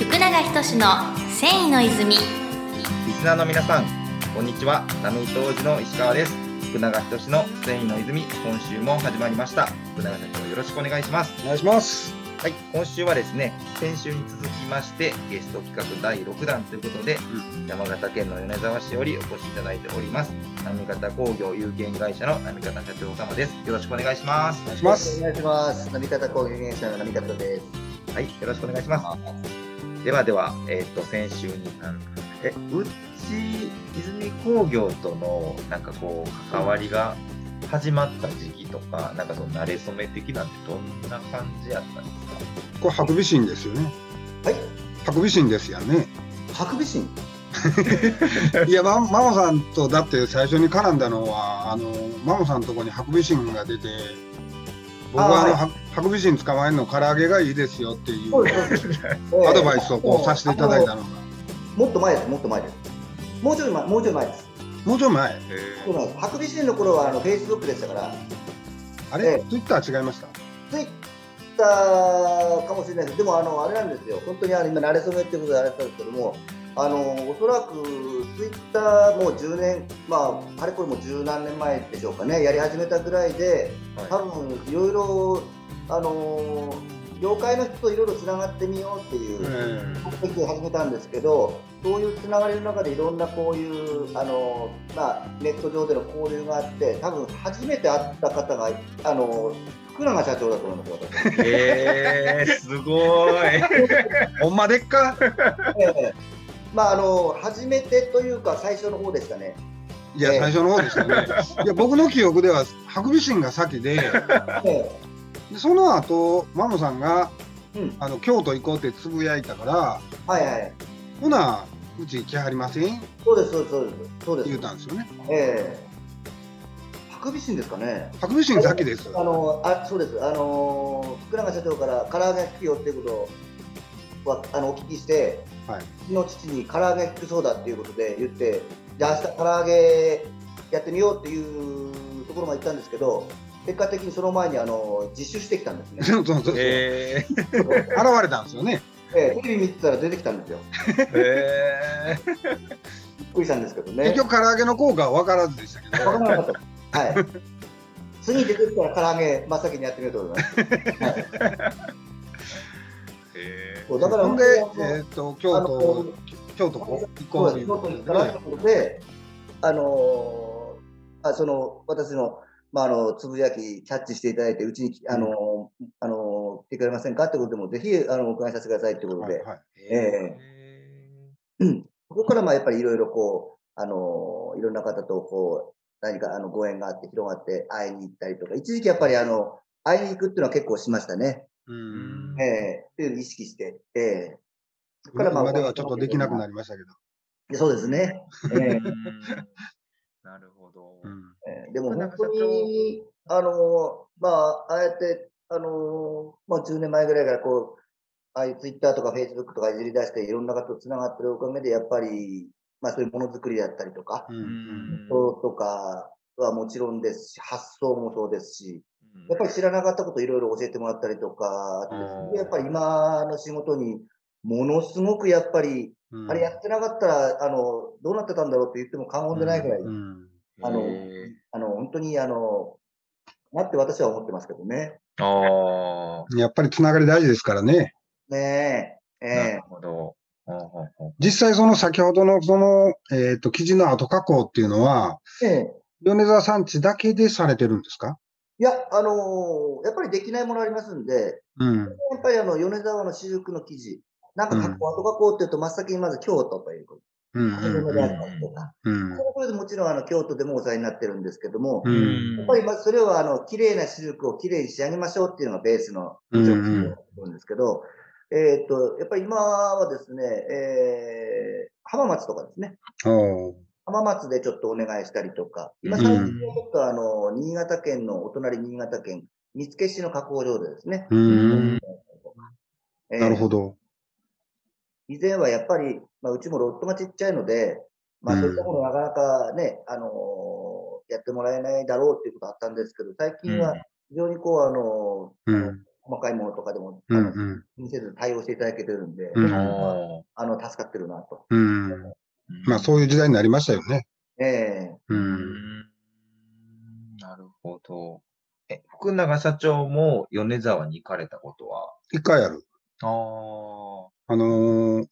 福永仁の繊維の泉リスナーの皆さん、こんにちは。ラメイト王子の石川です。福永仁の繊維の泉、今週も始まりました。福永社長、よろしくお願いします。お願いします。はい、今週はですね、先週に続きまして、ゲスト企画第6弾ということで、山形県の米沢市よりお越しいただいております、波方工業有限会社の波方社長様です。よろしくお願いしますお。願いします。お願いします。波方工業会社の波方です。はい、よろしくお願いします。ではでは、えっ、と、先週に、え、うち、泉工業との、なんかこう、関わりが始まった時期とか、なんかその、慣れ初め的なんてどんな感じやったんですか？これハクビシンですよね。はい。ハクビシンですよね。ハクビシン？いや、ママモさんとだって最初に絡んだのは、あの、マモさんのとこにハクビシンが出て、僕はあの、あハハクビシン捕まえるの唐揚げがいいですよっていう アドバイスをこうさせていただいたのが、もっと前です。もっと前です。もうちょい前、もうちょい前です。もうちょい前、そうなんです。ハクビシンの頃はあのフェイスブックでしたから、あえれ、ツイッター違いました？ツイッターかもしれないです。でもあのあれなんですよ。本当にあの今慣れ初めってことであれだったんですけども。あのおそらくツイッターもう10年、まあ、あれこれもう十何年前でしょうかね、やり始めたぐらいで、多分いろいろ、あの業界の人といろいろつながってみようっていうえ目的で始めたんですけど、そういうつながりの中でいろんなこういうあの、まあ、ネット上での交流があって、多分初めて会った方が、あの福永社長だと思います、私。えー、すごい。ほんまでっか？ええまああの初めてというか最初の方でしたね。いや、ええ最初の方でしたね。いや、僕の記憶ではハクビシンが先で、えでその後、マモさんがえうん、あの京都行こうってつぶやいたから、はいはい。ほな、うち来はりません？そうですそうですそうですそうです。言うたんですよね。ええハクビシンですかね。ハクビシン先です。あのあそうです。あの福永社長から唐揚げが効くよっていうことをはあのお聞きして、はいうちの父に唐揚げが効くそうだっていうことで言って、じゃあ明日唐揚げやってみようっていうところまで行ったんですけど、結果的にその前にあの自首してきたんですね。そうそうそう。えー、現れたんですよね。ええテレビ見てたら出てきたんですよ。えー、びっくりしたんですけどね。結局唐揚げの効果は分からずでしたけど。わからなかった。はい。次出てきたら唐揚げ真っ先にやってみようと思います。はいえそうだからほんでえっ、と京都京都行こうということで、あのーあその私のまああのつぶやきキャッチしていただいてうちにあのーあのー来てくれませんかってことでもぜひあのお伺いさせてくださいってことで、はいはい。ー、え。うん。ここからまあやっぱりいろいろこうあのーいろんな方とこう何かあのご縁があって広がって会いに行ったりとか一時期やっぱりあの会いに行くっていうのは結構しましたね。うん。ええ。っていうのを意識して、ええ。そこ今ではちょっとできなくなりましたけど。りそうですね。ええ。う んなるほど。うん。えーでもなん本当に、あのまあ、ああやって、あのまあ、10年前ぐらいからこう、ああいうツイッターとかフェイスブックとかいじり出して、いろんな方とつながってるおかげで、やっぱり、まあ、そういうものづくりだったりとか、ううんん。そうとかはもちろんですし、発想もそうですし、やっぱり知らなかったこといろいろ教えてもらったりとか、やっぱり今の仕事に、ものすごくやっぱり、うん。あれやってなかったら、あの、どうなってたんだろうって言っても過言でないぐらい、うん。あのえあの、本当に、あの、なって私は思ってますけどね。ー、あやっぱりつながり大事ですからね。ねえ、あ、なえるほど。実際その先ほどのその、えっ、と、生地の後加工っていうのは、ええ。え米沢産地だけでされてるんですか？いや、あのやっぱりできないものありますんで、うん。やっぱりあの、米沢の私服の生地、なんか加工、後加工っていうと、真っ先にまず京都ということ。うん。米であったりとか。うん。これでもちろんあの、京都でもお世話になってるんですけども、うんやっぱりまずそれはあの、綺麗な私服を綺麗に仕上げましょうっていうのがベースのうん条件だと思うんですけど、えっ、と、やっぱり今はですね、えー、浜松とかですね、浜松でちょっとお願いしたりとか、今うん最近はちょっとあの、新潟県の、お隣新潟県、見附市の加工場でですね、うん。えーなるほど。以前はやっぱり、まあ、うちもロットがちっちゃいので、まあ、うんそういったものなかなかね、あのーやってもらえないだろうっていうことあったんですけど、最近は非常にこう、あのーうん。細かいものとかでも、うんあのうん。気にせず対応していただけてるんで、うんああの、助かってるなと。うん。ーまあそういう時代になりましたよね。ええう。うんんなるほど。え、福永社長も米沢に行かれたことは？一回ある。ああ。あのー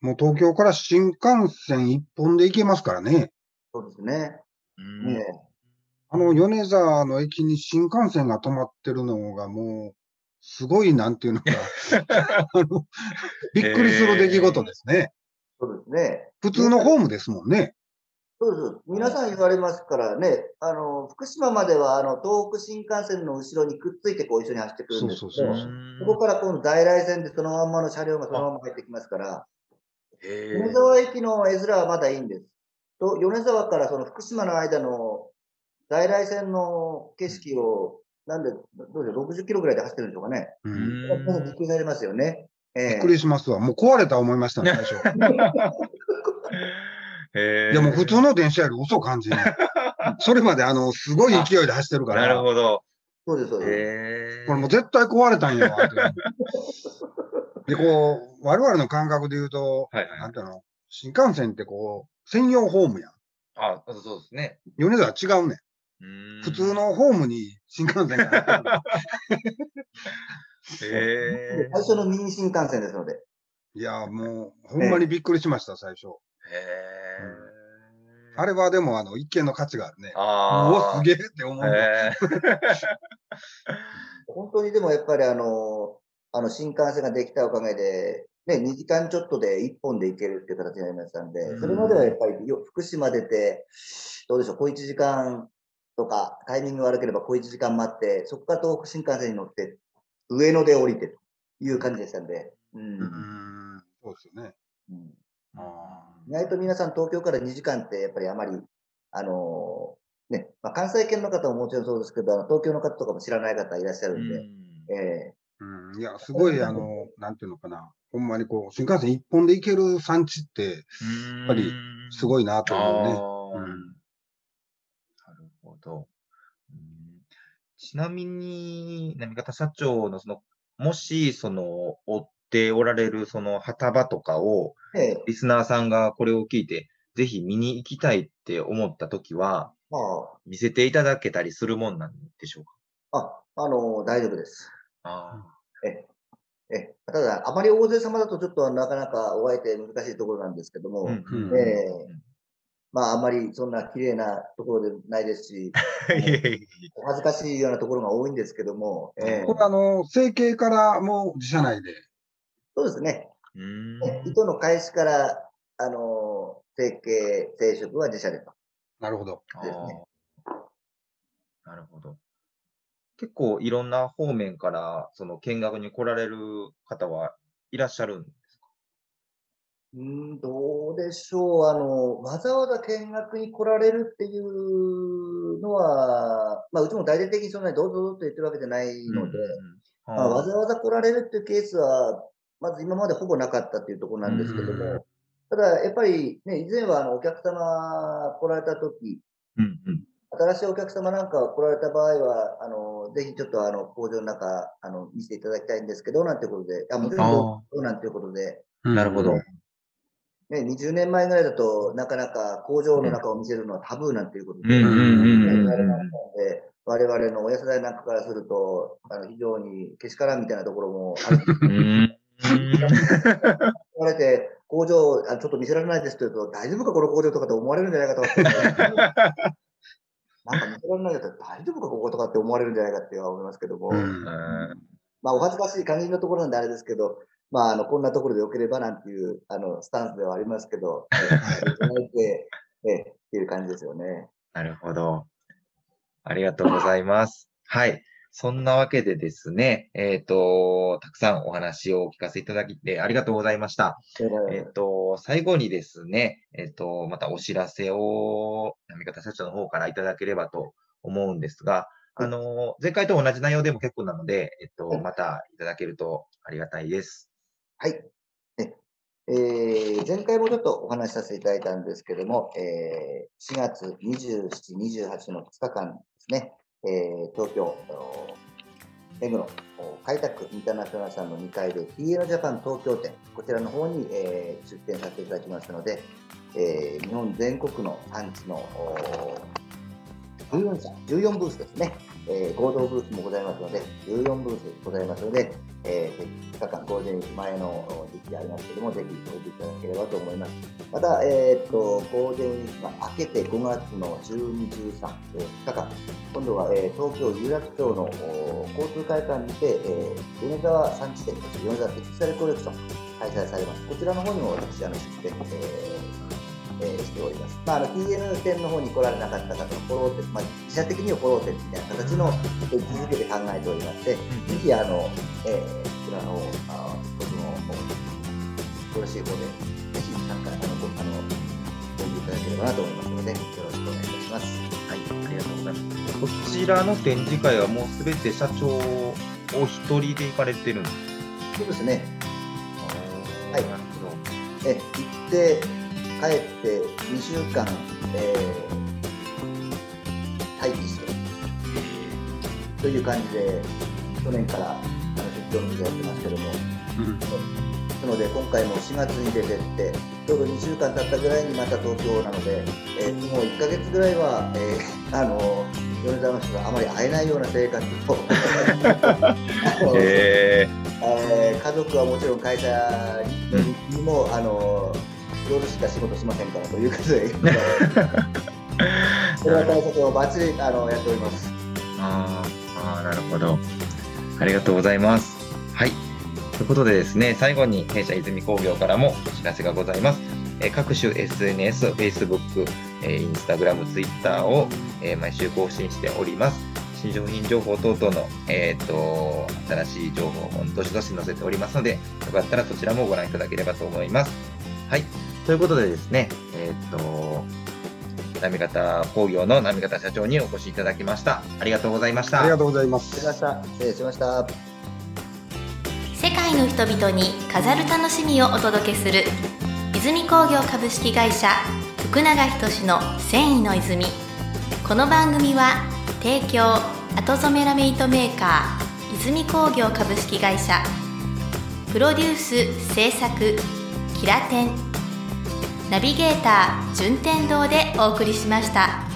もう東京から新幹線一本で行けますからね。そうですね。うんええあの、米沢の駅に新幹線が止まってるのがもう、すごいなんていうのか、あのびっくりする出来事ですね。そうですね。普通のホームですもんね。そうです。皆さん言われますからね、あの、福島までは、あの、東北新幹線の後ろにくっついて、こう、一緒に走ってくるんですけど、そうそうそこから今度在来線でそのまんまの車両がそのまま入ってきますから、へ米沢駅の絵面はまだいいんです。と、米沢からその福島の間の在来線の景色を、なんで、どうでしょう、60キロぐらいで走ってるんでしょうかね。うえ。ん。びっくりされますよね。ええびっくりしますわ。もう壊れた思いましたね、最初。へえ。いや、もう普通の電車より遅感じる。それまであの、すごい勢いで走ってるから。なるほど。そうです、そうです。これもう絶対壊れたんやわ。で、こう、我々の感覚で言うと、はいはいなんていうの、新幹線ってこう、専用ホームやん。あ、そうそうですね。米沢違うねん普通。のホームに新幹線がえ。最初のミニ新幹線ですので。いや、もう、ほんまにびっくりしました、最初。へえ。あれはでも、あの、一見の価値があるね。うあわ、すげえって思う。本当にでもやっぱりあの、あの新幹線ができたおかげで、ね、2時間ちょっとで1本で行けるっていう形になりましたんでう、んそれまではやっぱりよ福島出て、どうでしょう、小1時間とか、タイミング悪ければ小1時間待って、そこから東北新幹線に乗って、上野で降りてという感じでしたんで、うん。うーん、そうですよね。うん。あ意外と皆さん東京から2時間ってやっぱりあまり、あのーね、まあ、関西圏の方ももちろんそうですけど、あの東京の方とかも知らない方いらっしゃるんで、えーうん、いや、すごい、あの、なんていうのかな。ほんまにこう、新幹線一本で行ける産地って、やっぱりすごいなと思うね。うん。なるほど。うんちなみに、波方社長のその、もし、その、追っておられるその旗場とかを、ええ。えリスナーさんがこれを聞いて、ぜひ見に行きたいって思ったときは、ま見せていただけたりするもんなんでしょうか？あ、あ、あのー大丈夫です。あええ、ただ、あまり大勢様だとちょっとなかなかお相手難しいところなんですけども、あ。うんうん。ええまあ、あまりそんな綺麗なところでないですし、恥ずかしいようなところが多いんですけども、ええこれ、あの、整形からもう自社内で。そうですね。えうん糸の開始から、あのー成形、生殖は自社でと。なるほど。あですねーなるほど。結構いろんな方面からその見学に来られる方はいらっしゃるんですかうーん、どうでしょう。あの、わざわざ見学に来られるっていうのは、まあ、うちも大々的にそんなにどうぞどうぞと言ってるわけじゃないので、まあ、わざわざ来られるっていうケースは、まず今までほぼなかったっていうところなんですけどうんも、ただ、やっぱりね、以前はあのお客様来られたとき、うんうん。新しいお客様なんかが来られた場合は、あの、ぜひちょっとあの、工場の中、あの、見せていただきたいんですけど、なんていうことで、あ、もちろんどうぞなんていうことで、なるほど。うんね、20年前ぐらいだとなかなか工場の中を見せるのはタブーなんていうことで、我々の親世代なんかからすると、あの非常にけしからんみたいなところもある。うん。言われて、工場あ、ちょっと見せられないですと言うと、大丈夫か、この工場とかって思われるんじゃないかと。なんか見せられないだったら大丈夫か、こことかって思われるんじゃないかって思いますけども、うん。まあ、お恥ずかしい限りのところなんであれですけど、まあ、あの、こんなところでよければなんていう、あの、スタンスではありますけど、ええーっていう感じですよね。なるほど。ありがとうございます。はい。そんなわけでですね、えっ、と、たくさんお話をお聞かせいただきてありがとうございました。えっ、と、最後にですね、えっ、と、またお知らせを、波方社長の方からいただければと思うんですが、あの、前回と同じ内容でも結構なので、えっ、と、またいただけるとありがたいです。はい。えー前回もちょっとお話しさせていただいたんですけども、えー4月27、28の2日間ですね、えー東京、目黒開拓インターナショナルさんの2階で TN ジャパン東京店、こちらの方に、えー、出店させていただきますので、えー、日本全国の産地の14社、14ブースですね、えー、合同ブースもございますので、14ブースございますので、えー、2日間、ゴールデンウィーク前の時期でありますけども、ぜひおいていただければと思います。また、えー、っと、ゴールデンウィークが明けて5月の12、13、2日間、今度は、えー、東京有楽町の交通会館にて、えー、米沢産地店、そして米沢テキスタルコレクション開催されます。こちらの方にも私、あの出店、えーえー、しております。まあ、あの TN 店の方に来られなかった方のフォロー店、まあ、自社的にはフォロー店みたいな形の位置づけで考えておりまして、ぜひ、あの、えー、こちらの、あ僕の、よろしい方で、ぜひ参加、あの、ご、あの、ご利用いただければなと思いますので、よろしくお願いいたします。はい、ありがとうございます。こちらの展示会はもうすべて社長お一人で行かれてるんですそうですね。はい。なるほど。え、行って、帰って2週間、えー、待機して、という感じで、去年からあの出張の店やってますけども、うん、なので、今回も4月に出てって、ちょうど2週間経ったぐらいにまた東京なので、えー、もう1か月ぐらいは、えー、あの米沢の人があまり会えないような生活を。えー、えー、家族はもちろん会社にも、あの夜しか仕事しませんからということで、それは対策をばっちりあのやっております。ああ、なるほど。ありがとうございます。はい。ということでですね、最後に弊社泉工業からもお知らせがございます。え各種 SNS、Facebook、え Instagram、Twitter を、え毎週更新しております。新商品情報等々の、えーと、新しい情報をどしどし載せておりますので、よかったらそちらもご覧いただければと思います。はい。ということでですね、えー、っと、波方工業の波方社長にお越しいただきました。ありがとうございました。ありがとうございます。失礼しました。世界の人々に飾る楽しみをお届けする泉工業株式会社福永仁の繊維の泉この番組は提供後染めラメイトメーカー泉工業株式会社プロデュース制作キラテンナビゲーター順天堂でお送りしました。